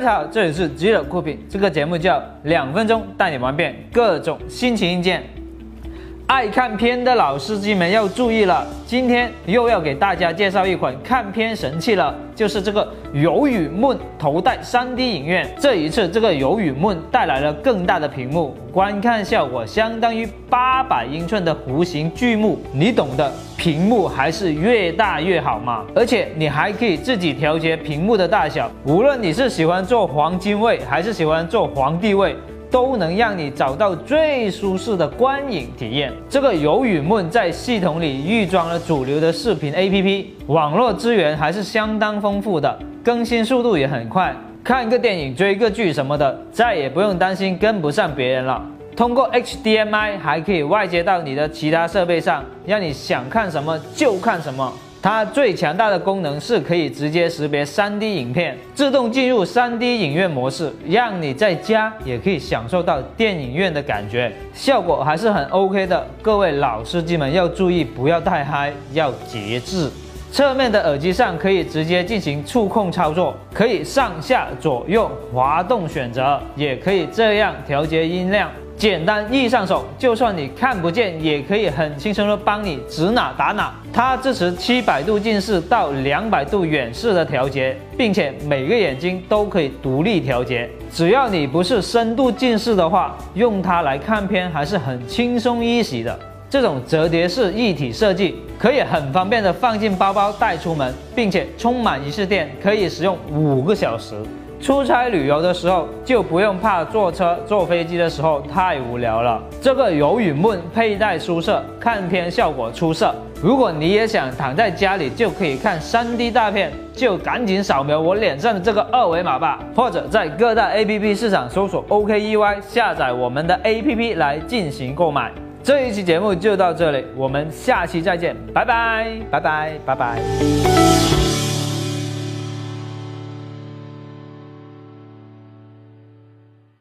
家好，这里是极乐酷品，这个节目叫两分钟带你玩遍各种新奇硬件。爱看片的老司机们要注意了，今天又要给大家介绍一款看片神器了，就是这个游雨梦头戴 3D 影院。这一次，这个游雨梦带来了更大的屏幕，观看效果相当于八百英寸的弧形巨幕，你懂的，屏幕还是越大越好嘛。而且你还可以自己调节屏幕的大小，无论你是喜欢做黄金位，还是喜欢做皇帝位。都能让你找到最舒适的观影体验。这个游宇梦在系统里预装了主流的视频 APP，网络资源还是相当丰富的，更新速度也很快。看个电影、追个剧什么的，再也不用担心跟不上别人了。通过 HDMI 还可以外接到你的其他设备上，让你想看什么就看什么。它最强大的功能是可以直接识别 3D 影片，自动进入 3D 影院模式，让你在家也可以享受到电影院的感觉，效果还是很 OK 的。各位老司机们要注意，不要太嗨，要节制。侧面的耳机上可以直接进行触控操作，可以上下左右滑动选择，也可以这样调节音量。简单易上手，就算你看不见，也可以很轻松的帮你指哪打哪。它支持七百度近视到两百度远视的调节，并且每个眼睛都可以独立调节。只要你不是深度近视的话，用它来看片还是很轻松易喜的。这种折叠式一体设计，可以很方便的放进包包带出门，并且充满一次电可以使用五个小时。出差旅游的时候就不用怕坐车、坐飞机的时候太无聊了。这个游宇梦佩戴舒适，看片效果出色。如果你也想躺在家里就可以看 3D 大片，就赶紧扫描我脸上的这个二维码吧，或者在各大 APP 市场搜索 OKEY，下载我们的 APP 来进行购买。这一期节目就到这里，我们下期再见，拜拜，拜拜，拜拜。